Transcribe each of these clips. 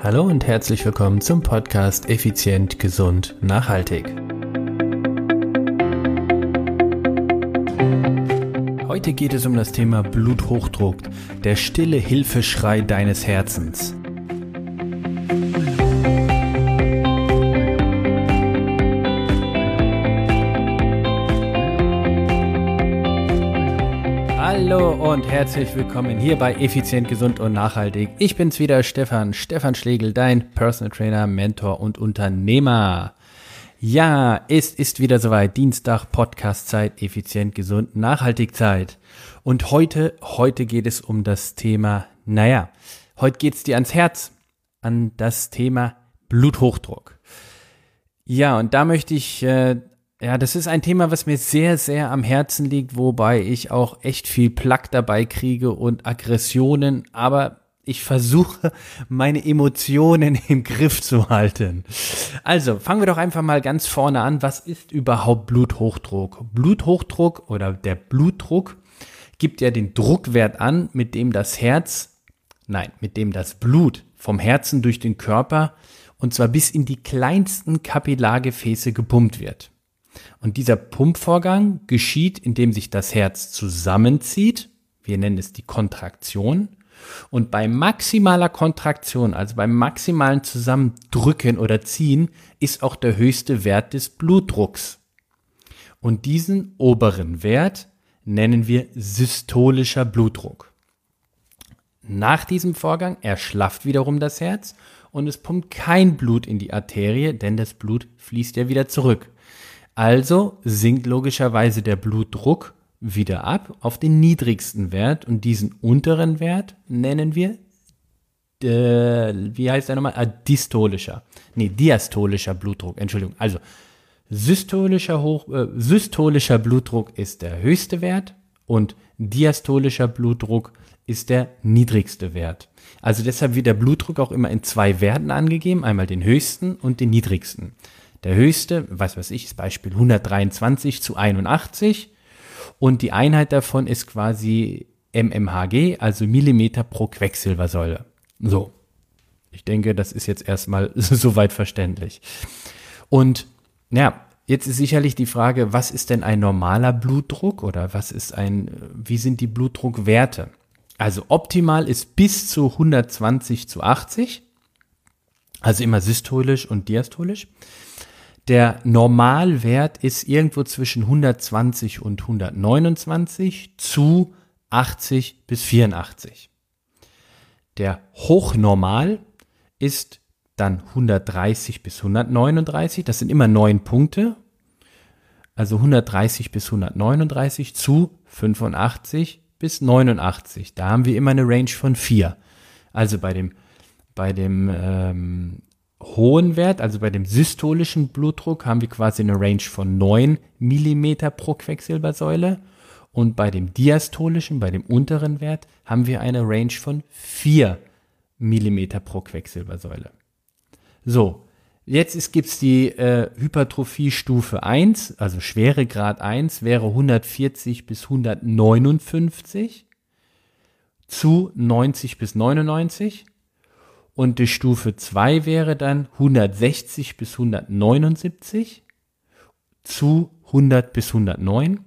Hallo und herzlich willkommen zum Podcast Effizient, Gesund, Nachhaltig. Heute geht es um das Thema Bluthochdruck, der stille Hilfeschrei deines Herzens. Und herzlich willkommen hier bei Effizient, Gesund und Nachhaltig. Ich bin's wieder, Stefan, Stefan Schlegel, dein Personal Trainer, Mentor und Unternehmer. Ja, es ist wieder soweit. Dienstag, Podcast-Zeit, effizient, gesund, nachhaltig Zeit. Und heute, heute geht es um das Thema, naja, heute geht's dir ans Herz, an das Thema Bluthochdruck. Ja, und da möchte ich äh, ja, das ist ein Thema, was mir sehr, sehr am Herzen liegt, wobei ich auch echt viel Plack dabei kriege und Aggressionen, aber ich versuche, meine Emotionen im Griff zu halten. Also, fangen wir doch einfach mal ganz vorne an. Was ist überhaupt Bluthochdruck? Bluthochdruck oder der Blutdruck gibt ja den Druckwert an, mit dem das Herz, nein, mit dem das Blut vom Herzen durch den Körper und zwar bis in die kleinsten Kapillargefäße gepumpt wird. Und dieser Pumpvorgang geschieht, indem sich das Herz zusammenzieht. Wir nennen es die Kontraktion. Und bei maximaler Kontraktion, also beim maximalen Zusammendrücken oder Ziehen, ist auch der höchste Wert des Blutdrucks. Und diesen oberen Wert nennen wir systolischer Blutdruck. Nach diesem Vorgang erschlafft wiederum das Herz und es pumpt kein Blut in die Arterie, denn das Blut fließt ja wieder zurück. Also sinkt logischerweise der Blutdruck wieder ab auf den niedrigsten Wert und diesen unteren Wert nennen wir, äh, wie heißt der nochmal? Ah, distolischer. Nee, diastolischer Blutdruck, Entschuldigung. Also systolischer, Hoch, äh, systolischer Blutdruck ist der höchste Wert und diastolischer Blutdruck ist der niedrigste Wert. Also deshalb wird der Blutdruck auch immer in zwei Werten angegeben, einmal den höchsten und den niedrigsten. Der höchste, was weiß ich, ist Beispiel 123 zu 81 und die Einheit davon ist quasi mmHg, also Millimeter pro Quecksilbersäule. So. Ich denke, das ist jetzt erstmal soweit verständlich. Und ja, jetzt ist sicherlich die Frage, was ist denn ein normaler Blutdruck oder was ist ein, wie sind die Blutdruckwerte? Also optimal ist bis zu 120 zu 80, also immer systolisch und diastolisch. Der Normalwert ist irgendwo zwischen 120 und 129 zu 80 bis 84. Der Hochnormal ist dann 130 bis 139. Das sind immer neun Punkte. Also 130 bis 139 zu 85 bis 89. Da haben wir immer eine Range von 4. Also bei dem, bei dem ähm, hohen Wert, also bei dem systolischen Blutdruck, haben wir quasi eine Range von 9 mm pro Quecksilbersäule. Und bei dem diastolischen, bei dem unteren Wert, haben wir eine Range von 4 mm pro Quecksilbersäule. So, jetzt gibt es die äh, Hypertrophie-Stufe 1, also Schweregrad 1 wäre 140 bis 159 zu 90 bis 99 und die Stufe 2 wäre dann 160 bis 179 zu 100 bis 109.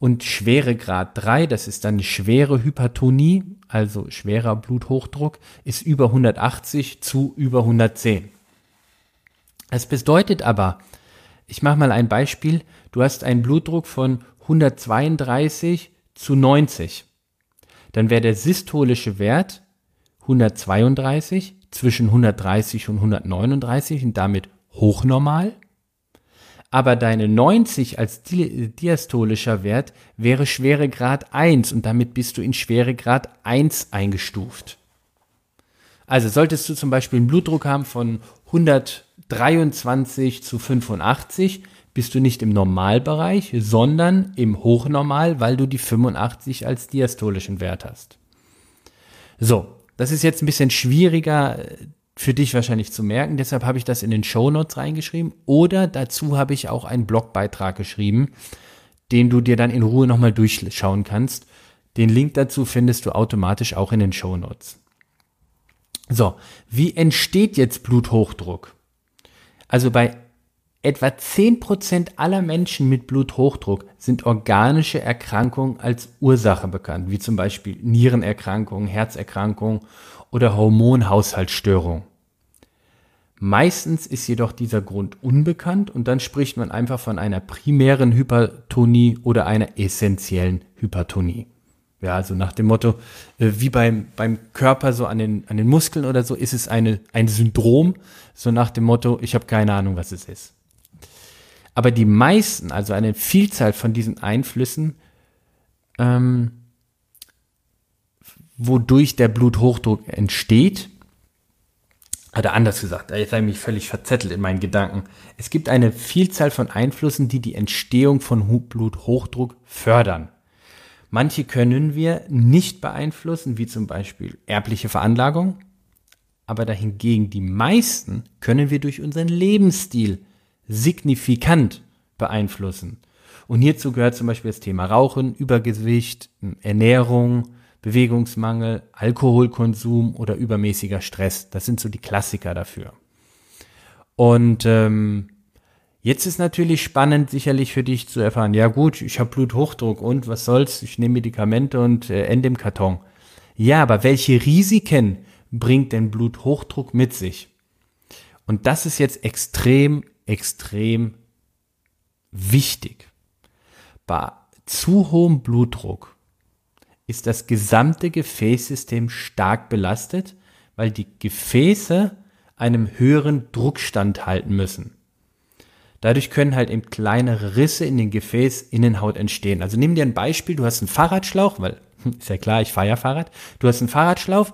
Und Schweregrad 3, das ist dann schwere Hypertonie, also schwerer Bluthochdruck, ist über 180 zu über 110. Das bedeutet aber, ich mache mal ein Beispiel, du hast einen Blutdruck von 132 zu 90. Dann wäre der systolische Wert 132 zwischen 130 und 139 und damit hochnormal. Aber deine 90 als diastolischer Wert wäre Schweregrad 1 und damit bist du in Schweregrad 1 eingestuft. Also solltest du zum Beispiel einen Blutdruck haben von 123 zu 85, bist du nicht im Normalbereich, sondern im Hochnormal, weil du die 85 als diastolischen Wert hast. So, das ist jetzt ein bisschen schwieriger äh, für dich wahrscheinlich zu merken, deshalb habe ich das in den Show Notes reingeschrieben. Oder dazu habe ich auch einen Blogbeitrag geschrieben, den du dir dann in Ruhe nochmal durchschauen kannst. Den Link dazu findest du automatisch auch in den Show Notes. So, wie entsteht jetzt Bluthochdruck? Also bei etwa 10% aller Menschen mit Bluthochdruck sind organische Erkrankungen als Ursache bekannt, wie zum Beispiel Nierenerkrankungen, Herzerkrankungen oder Hormonhaushaltsstörungen. Meistens ist jedoch dieser Grund unbekannt und dann spricht man einfach von einer primären Hypertonie oder einer essentiellen Hypertonie. Ja, also nach dem Motto, äh, wie beim, beim Körper so an den, an den Muskeln oder so, ist es eine, ein Syndrom, so nach dem Motto, ich habe keine Ahnung, was es ist. Aber die meisten, also eine Vielzahl von diesen Einflüssen, ähm, wodurch der Bluthochdruck entsteht, oder anders gesagt, jetzt habe ich mich völlig verzettelt in meinen Gedanken. Es gibt eine Vielzahl von Einflüssen, die die Entstehung von Bluthochdruck fördern. Manche können wir nicht beeinflussen, wie zum Beispiel erbliche Veranlagung, aber dahingegen die meisten können wir durch unseren Lebensstil signifikant beeinflussen. Und hierzu gehört zum Beispiel das Thema Rauchen, Übergewicht, Ernährung, Bewegungsmangel, Alkoholkonsum oder übermäßiger Stress. Das sind so die Klassiker dafür. Und ähm, Jetzt ist natürlich spannend sicherlich für dich zu erfahren, ja gut, ich habe Bluthochdruck und was soll's, ich nehme Medikamente und äh, ende im Karton. Ja, aber welche Risiken bringt denn Bluthochdruck mit sich? Und das ist jetzt extrem, extrem wichtig. Bei zu hohem Blutdruck ist das gesamte Gefäßsystem stark belastet, weil die Gefäße einem höheren Druck standhalten müssen. Dadurch können halt eben kleinere Risse in den Gefäßinnenhaut entstehen. Also nimm dir ein Beispiel, du hast einen Fahrradschlauch, weil ist ja klar, ich fahre ja Fahrrad. Du hast einen Fahrradschlauch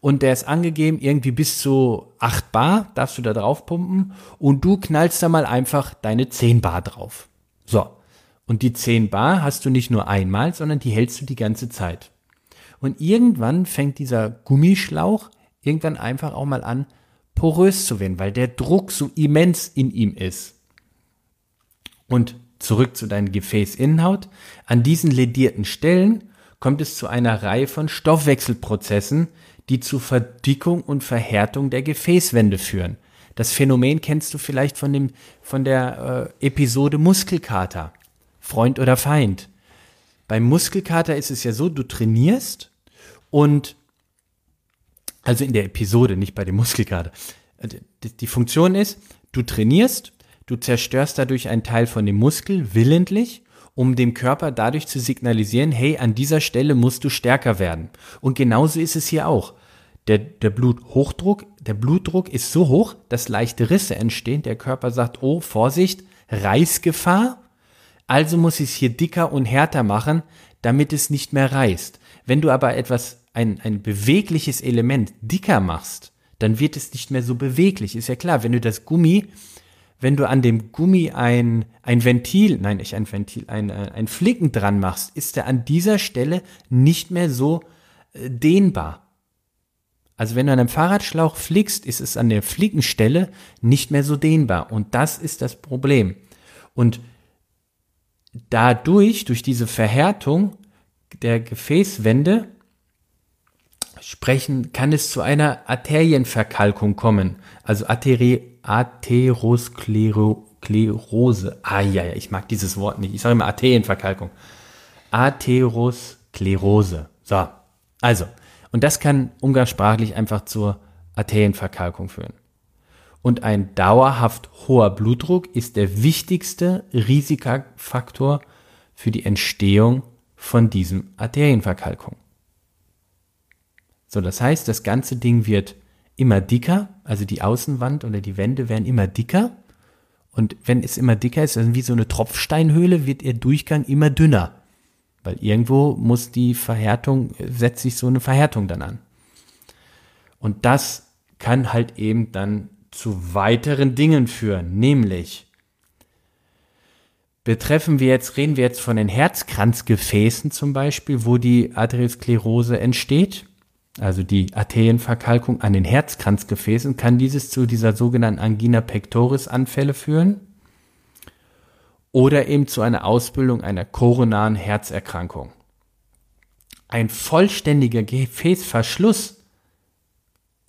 und der ist angegeben, irgendwie bis zu 8 Bar darfst du da drauf pumpen und du knallst da mal einfach deine 10 Bar drauf. So. Und die 10 Bar hast du nicht nur einmal, sondern die hältst du die ganze Zeit. Und irgendwann fängt dieser Gummischlauch irgendwann einfach auch mal an, porös zu werden, weil der Druck so immens in ihm ist. Und zurück zu deiner Gefäßinnenhaut. An diesen ledierten Stellen kommt es zu einer Reihe von Stoffwechselprozessen, die zu Verdickung und Verhärtung der Gefäßwände führen. Das Phänomen kennst du vielleicht von, dem, von der äh, Episode Muskelkater. Freund oder Feind. Beim Muskelkater ist es ja so, du trainierst und also in der Episode, nicht bei dem Muskelkater. Also, die Funktion ist, du trainierst Du zerstörst dadurch einen Teil von dem Muskel willentlich, um dem Körper dadurch zu signalisieren, hey, an dieser Stelle musst du stärker werden. Und genauso ist es hier auch. Der, der Bluthochdruck, der Blutdruck ist so hoch, dass leichte Risse entstehen. Der Körper sagt, oh, Vorsicht, Reißgefahr. Also muss ich es hier dicker und härter machen, damit es nicht mehr reißt. Wenn du aber etwas, ein, ein bewegliches Element dicker machst, dann wird es nicht mehr so beweglich. Ist ja klar, wenn du das Gummi wenn du an dem Gummi ein, ein Ventil, nein, nicht ein Ventil, ein, äh, ein Flicken dran machst, ist er an dieser Stelle nicht mehr so äh, dehnbar. Also wenn du an einem Fahrradschlauch flickst, ist es an der Flickenstelle nicht mehr so dehnbar. Und das ist das Problem. Und dadurch, durch diese Verhärtung der Gefäßwände, sprechen, kann es zu einer Arterienverkalkung kommen. Also Arterie, Atherosklerose. Ah ja, ja, ich mag dieses Wort nicht. Ich sage immer Arterienverkalkung. Atherosklerose. So, also, und das kann umgangssprachlich einfach zur Arterienverkalkung führen. Und ein dauerhaft hoher Blutdruck ist der wichtigste Risikofaktor für die Entstehung von diesem Arterienverkalkung. So, das heißt, das ganze Ding wird immer dicker, also die Außenwand oder die Wände werden immer dicker. Und wenn es immer dicker ist, also wie so eine Tropfsteinhöhle, wird ihr Durchgang immer dünner. Weil irgendwo muss die Verhärtung, setzt sich so eine Verhärtung dann an. Und das kann halt eben dann zu weiteren Dingen führen, nämlich betreffen wir jetzt, reden wir jetzt von den Herzkranzgefäßen zum Beispiel, wo die Arteriosklerose entsteht also die Arterienverkalkung an den Herzkranzgefäßen, kann dieses zu dieser sogenannten Angina pectoris Anfälle führen oder eben zu einer Ausbildung einer koronaren Herzerkrankung. Ein vollständiger Gefäßverschluss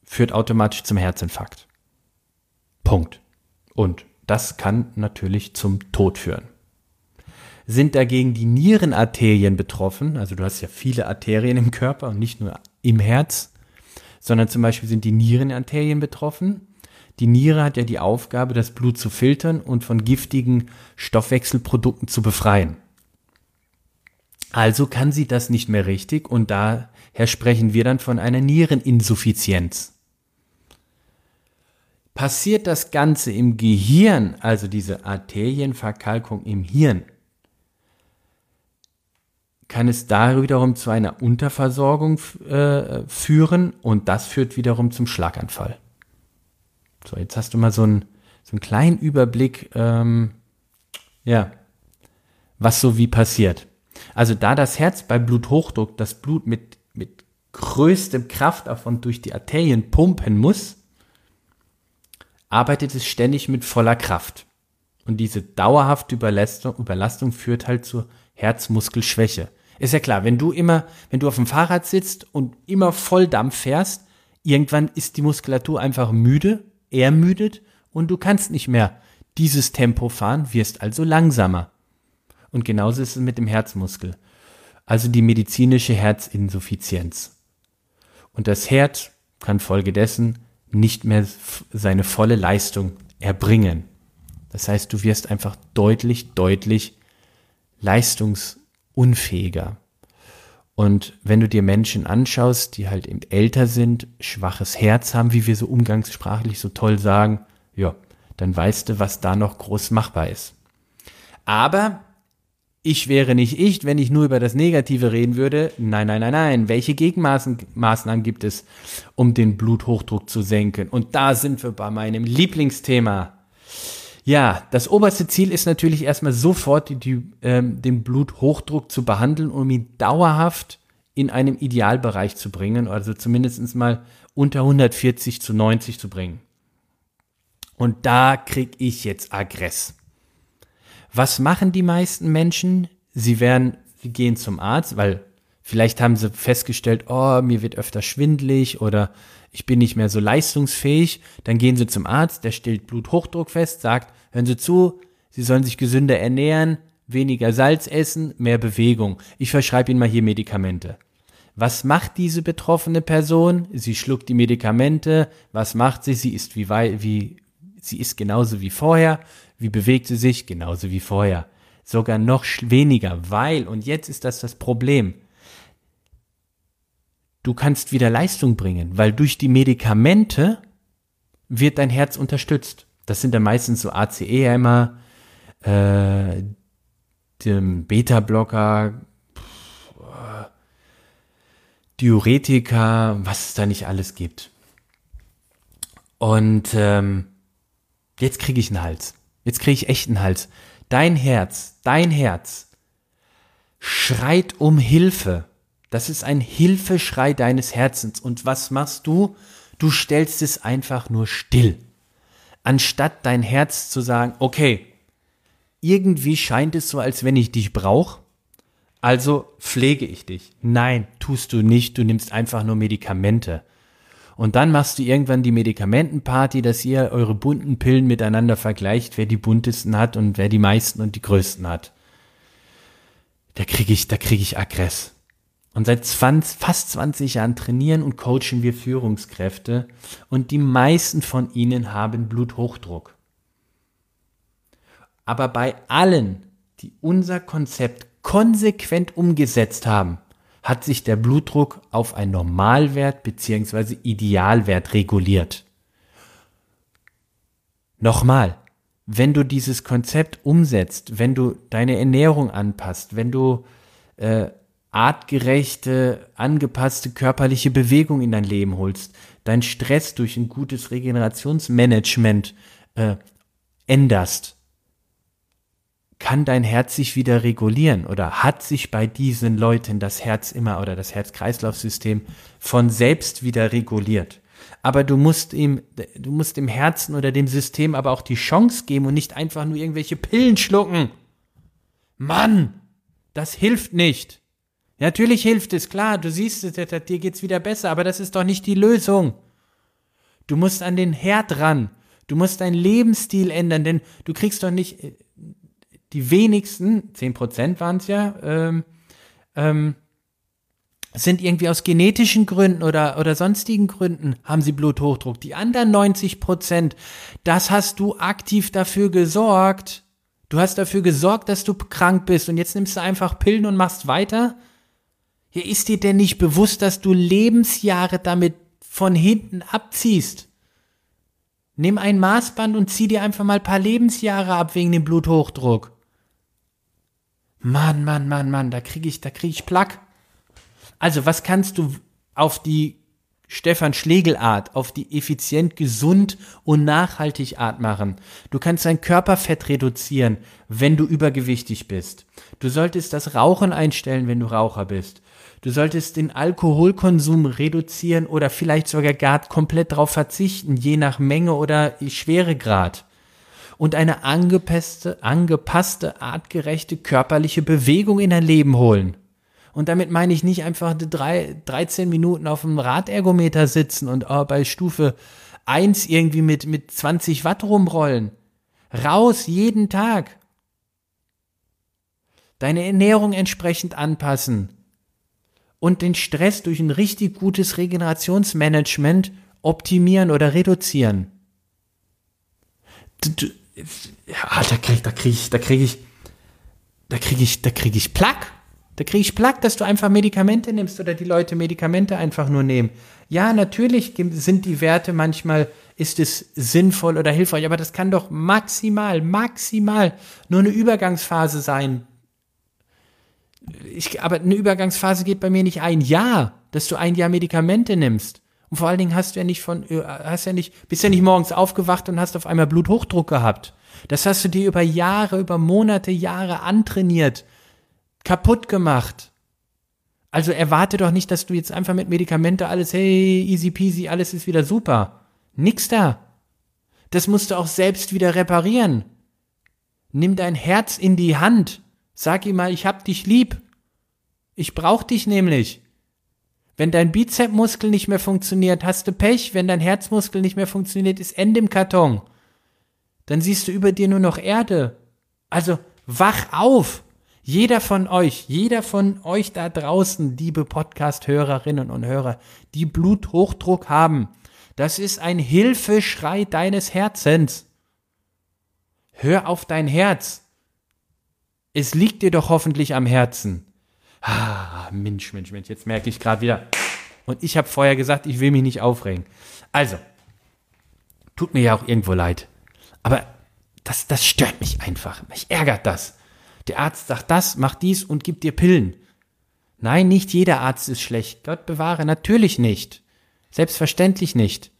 führt automatisch zum Herzinfarkt. Punkt. Und das kann natürlich zum Tod führen. Sind dagegen die Nierenarterien betroffen, also du hast ja viele Arterien im Körper und nicht nur im Herz, sondern zum Beispiel sind die Nierenarterien betroffen. Die Niere hat ja die Aufgabe, das Blut zu filtern und von giftigen Stoffwechselprodukten zu befreien. Also kann sie das nicht mehr richtig und daher sprechen wir dann von einer Niereninsuffizienz. Passiert das Ganze im Gehirn, also diese Arterienverkalkung im Hirn, kann es da wiederum zu einer Unterversorgung äh, führen und das führt wiederum zum Schlaganfall. So, jetzt hast du mal so einen, so einen kleinen Überblick, ähm, ja, was so wie passiert. Also da das Herz bei Bluthochdruck das Blut mit, mit größtem Kraftaufwand durch die Arterien pumpen muss, arbeitet es ständig mit voller Kraft. Und diese dauerhafte Überlastung, Überlastung führt halt zur Herzmuskelschwäche. Ist ja klar, wenn du immer, wenn du auf dem Fahrrad sitzt und immer Volldampf fährst, irgendwann ist die Muskulatur einfach müde, ermüdet und du kannst nicht mehr dieses Tempo fahren, wirst also langsamer. Und genauso ist es mit dem Herzmuskel. Also die medizinische Herzinsuffizienz. Und das Herz kann folgedessen nicht mehr seine volle Leistung erbringen. Das heißt, du wirst einfach deutlich, deutlich leistungsunfähiger. Und wenn du dir Menschen anschaust, die halt eben älter sind, schwaches Herz haben, wie wir so umgangssprachlich so toll sagen, ja, dann weißt du, was da noch groß machbar ist. Aber ich wäre nicht ich, wenn ich nur über das Negative reden würde. Nein, nein, nein, nein. Welche Gegenmaßnahmen gibt es, um den Bluthochdruck zu senken? Und da sind wir bei meinem Lieblingsthema. Ja, das oberste Ziel ist natürlich erstmal sofort die, die, ähm, den Bluthochdruck zu behandeln, um ihn dauerhaft in einem Idealbereich zu bringen, also zumindest mal unter 140 zu 90 zu bringen. Und da krieg ich jetzt Aggress. Was machen die meisten Menschen? Sie werden, sie gehen zum Arzt, weil vielleicht haben sie festgestellt, oh, mir wird öfter schwindlig oder ich bin nicht mehr so leistungsfähig. Dann gehen sie zum Arzt, der stellt Bluthochdruck fest, sagt, hören Sie zu, Sie sollen sich gesünder ernähren, weniger Salz essen, mehr Bewegung. Ich verschreibe Ihnen mal hier Medikamente. Was macht diese betroffene Person? Sie schluckt die Medikamente. Was macht sie? Sie ist wie, wie sie ist genauso wie vorher. Wie bewegt sie sich? Genauso wie vorher. Sogar noch weniger, weil, und jetzt ist das das Problem, du kannst wieder Leistung bringen, weil durch die Medikamente wird dein Herz unterstützt. Das sind dann meistens so ACE-Hämmer, äh, Beta-Blocker, Diuretika, was es da nicht alles gibt. Und ähm, jetzt kriege ich einen Hals. Jetzt kriege ich echt einen Hals. Dein Herz, dein Herz schreit um Hilfe. Das ist ein Hilfeschrei deines Herzens. Und was machst du? Du stellst es einfach nur still. Anstatt dein Herz zu sagen, okay, irgendwie scheint es so, als wenn ich dich brauche, also pflege ich dich. Nein, tust du nicht, du nimmst einfach nur Medikamente. Und dann machst du irgendwann die Medikamentenparty, dass ihr eure bunten Pillen miteinander vergleicht, wer die buntesten hat und wer die meisten und die größten hat. Da kriege ich, da kriege ich Aggress. Und seit 20, fast 20 Jahren trainieren und coachen wir Führungskräfte und die meisten von ihnen haben Bluthochdruck. Aber bei allen, die unser Konzept konsequent umgesetzt haben, hat sich der Blutdruck auf ein Normalwert bzw. Idealwert reguliert. Nochmal, wenn du dieses Konzept umsetzt, wenn du deine Ernährung anpasst, wenn du äh, artgerechte, angepasste körperliche Bewegung in dein Leben holst, dein Stress durch ein gutes Regenerationsmanagement äh, änderst, kann dein Herz sich wieder regulieren oder hat sich bei diesen Leuten das Herz immer oder das Herz-Kreislauf-System von selbst wieder reguliert. Aber du musst ihm, du musst dem Herzen oder dem System aber auch die Chance geben und nicht einfach nur irgendwelche Pillen schlucken. Mann, das hilft nicht. Natürlich hilft es, klar, du siehst es, dir geht's wieder besser, aber das ist doch nicht die Lösung. Du musst an den Herd ran. Du musst deinen Lebensstil ändern, denn du kriegst doch nicht, äh, die wenigsten, 10% waren es ja, ähm, ähm, sind irgendwie aus genetischen Gründen oder, oder sonstigen Gründen haben sie Bluthochdruck. Die anderen 90 Prozent, das hast du aktiv dafür gesorgt. Du hast dafür gesorgt, dass du krank bist und jetzt nimmst du einfach Pillen und machst weiter? Ja, ist dir denn nicht bewusst, dass du Lebensjahre damit von hinten abziehst? Nimm ein Maßband und zieh dir einfach mal ein paar Lebensjahre ab wegen dem Bluthochdruck. Mann, Mann, Mann, Mann, da krieg ich, da krieg ich Plack. Also, was kannst du auf die Stefan Schlegel Art, auf die effizient, gesund und nachhaltig Art machen? Du kannst dein Körperfett reduzieren, wenn du übergewichtig bist. Du solltest das Rauchen einstellen, wenn du Raucher bist. Du solltest den Alkoholkonsum reduzieren oder vielleicht sogar gar komplett darauf verzichten, je nach Menge oder Schweregrad. Und eine angepasste, angepasste, artgerechte körperliche Bewegung in dein Leben holen. Und damit meine ich nicht einfach drei, 13 Minuten auf dem Radergometer sitzen und oh, bei Stufe 1 irgendwie mit, mit 20 Watt rumrollen. Raus jeden Tag. Deine Ernährung entsprechend anpassen und den Stress durch ein richtig gutes Regenerationsmanagement optimieren oder reduzieren. Ja, da krieg, da krieg ich, da krieg ich, da krieg ich, da krieg ich Plack. Da krieg ich Plack, dass du einfach Medikamente nimmst oder die Leute Medikamente einfach nur nehmen. Ja, natürlich sind die Werte manchmal, ist es sinnvoll oder hilfreich, aber das kann doch maximal, maximal nur eine Übergangsphase sein, ich, aber eine Übergangsphase geht bei mir nicht ein Jahr, dass du ein Jahr Medikamente nimmst. Und vor allen Dingen hast du ja nicht von, äh, hast ja nicht, bist ja nicht morgens aufgewacht und hast auf einmal Bluthochdruck gehabt. Das hast du dir über Jahre, über Monate, Jahre antrainiert, kaputt gemacht. Also erwarte doch nicht, dass du jetzt einfach mit Medikamente alles, hey, easy peasy, alles ist wieder super. Nix da. Das musst du auch selbst wieder reparieren. Nimm dein Herz in die Hand Sag ihm mal, ich hab dich lieb. Ich brauch dich nämlich. Wenn dein Bizepsmuskel nicht mehr funktioniert, hast du Pech. Wenn dein Herzmuskel nicht mehr funktioniert, ist Ende im Karton. Dann siehst du über dir nur noch Erde. Also wach auf. Jeder von euch, jeder von euch da draußen, liebe Podcast-Hörerinnen und Hörer, die Bluthochdruck haben, das ist ein Hilfeschrei deines Herzens. Hör auf dein Herz. Es liegt dir doch hoffentlich am Herzen. Ah, Mensch, Mensch, Mensch, jetzt merke ich gerade wieder. Und ich habe vorher gesagt, ich will mich nicht aufregen. Also, tut mir ja auch irgendwo leid. Aber das, das stört mich einfach. Mich ärgert das. Der Arzt sagt das, macht dies und gibt dir Pillen. Nein, nicht jeder Arzt ist schlecht. Gott bewahre, natürlich nicht. Selbstverständlich nicht.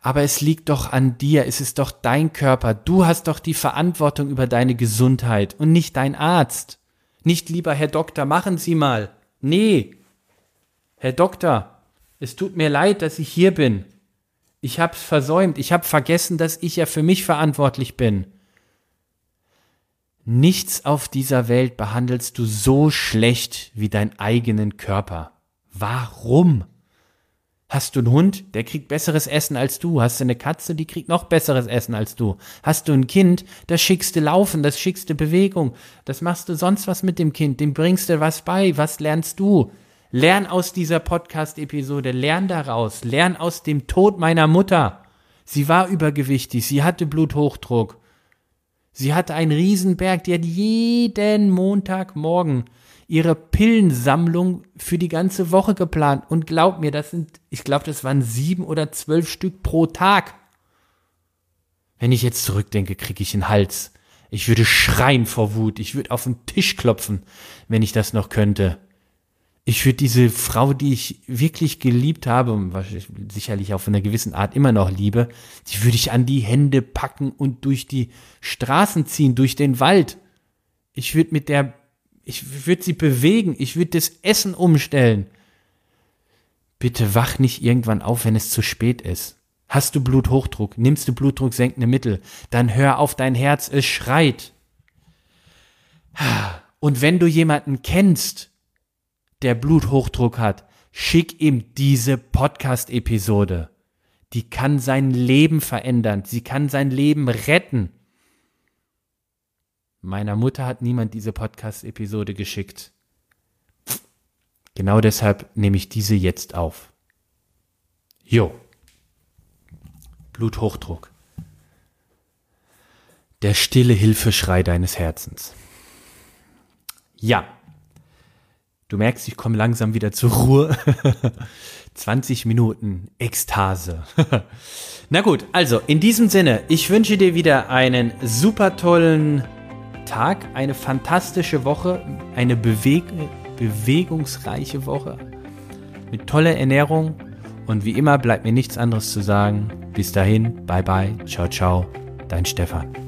Aber es liegt doch an dir, es ist doch dein Körper, du hast doch die Verantwortung über deine Gesundheit und nicht dein Arzt. Nicht lieber Herr Doktor, machen Sie mal. Nee. Herr Doktor, es tut mir leid, dass ich hier bin. Ich hab's versäumt, ich hab vergessen, dass ich ja für mich verantwortlich bin. Nichts auf dieser Welt behandelst du so schlecht wie deinen eigenen Körper. Warum? Hast du einen Hund, der kriegt besseres Essen als du. Hast du eine Katze, die kriegt noch besseres Essen als du. Hast du ein Kind, das schickst du Laufen, das schickst du Bewegung. Das machst du sonst was mit dem Kind, dem bringst du was bei. Was lernst du? Lern aus dieser Podcast-Episode, lern daraus, lern aus dem Tod meiner Mutter. Sie war übergewichtig, sie hatte Bluthochdruck. Sie hatte einen Riesenberg, die hat jeden Montagmorgen ihre Pillensammlung für die ganze Woche geplant. Und glaub mir, das sind, ich glaube, das waren sieben oder zwölf Stück pro Tag. Wenn ich jetzt zurückdenke, kriege ich einen Hals. Ich würde schreien vor Wut. Ich würde auf den Tisch klopfen, wenn ich das noch könnte. Ich würde diese Frau, die ich wirklich geliebt habe und sicherlich auf einer gewissen Art immer noch liebe, die würde ich an die Hände packen und durch die Straßen ziehen, durch den Wald. Ich würde mit der ich würde sie bewegen. Ich würde das Essen umstellen. Bitte wach nicht irgendwann auf, wenn es zu spät ist. Hast du Bluthochdruck? Nimmst du blutdrucksenkende Mittel? Dann hör auf dein Herz, es schreit. Und wenn du jemanden kennst, der Bluthochdruck hat, Schick ihm diese Podcast-Episode. Die kann sein Leben verändern. Sie kann sein Leben retten. Meiner Mutter hat niemand diese Podcast-Episode geschickt. Genau deshalb nehme ich diese jetzt auf. Jo. Bluthochdruck. Der stille Hilfeschrei deines Herzens. Ja. Du merkst, ich komme langsam wieder zur Ruhe. 20 Minuten Ekstase. Na gut, also in diesem Sinne, ich wünsche dir wieder einen super tollen Tag, eine fantastische Woche, eine Beweg bewegungsreiche Woche mit toller Ernährung und wie immer bleibt mir nichts anderes zu sagen. Bis dahin, bye bye, ciao ciao, dein Stefan.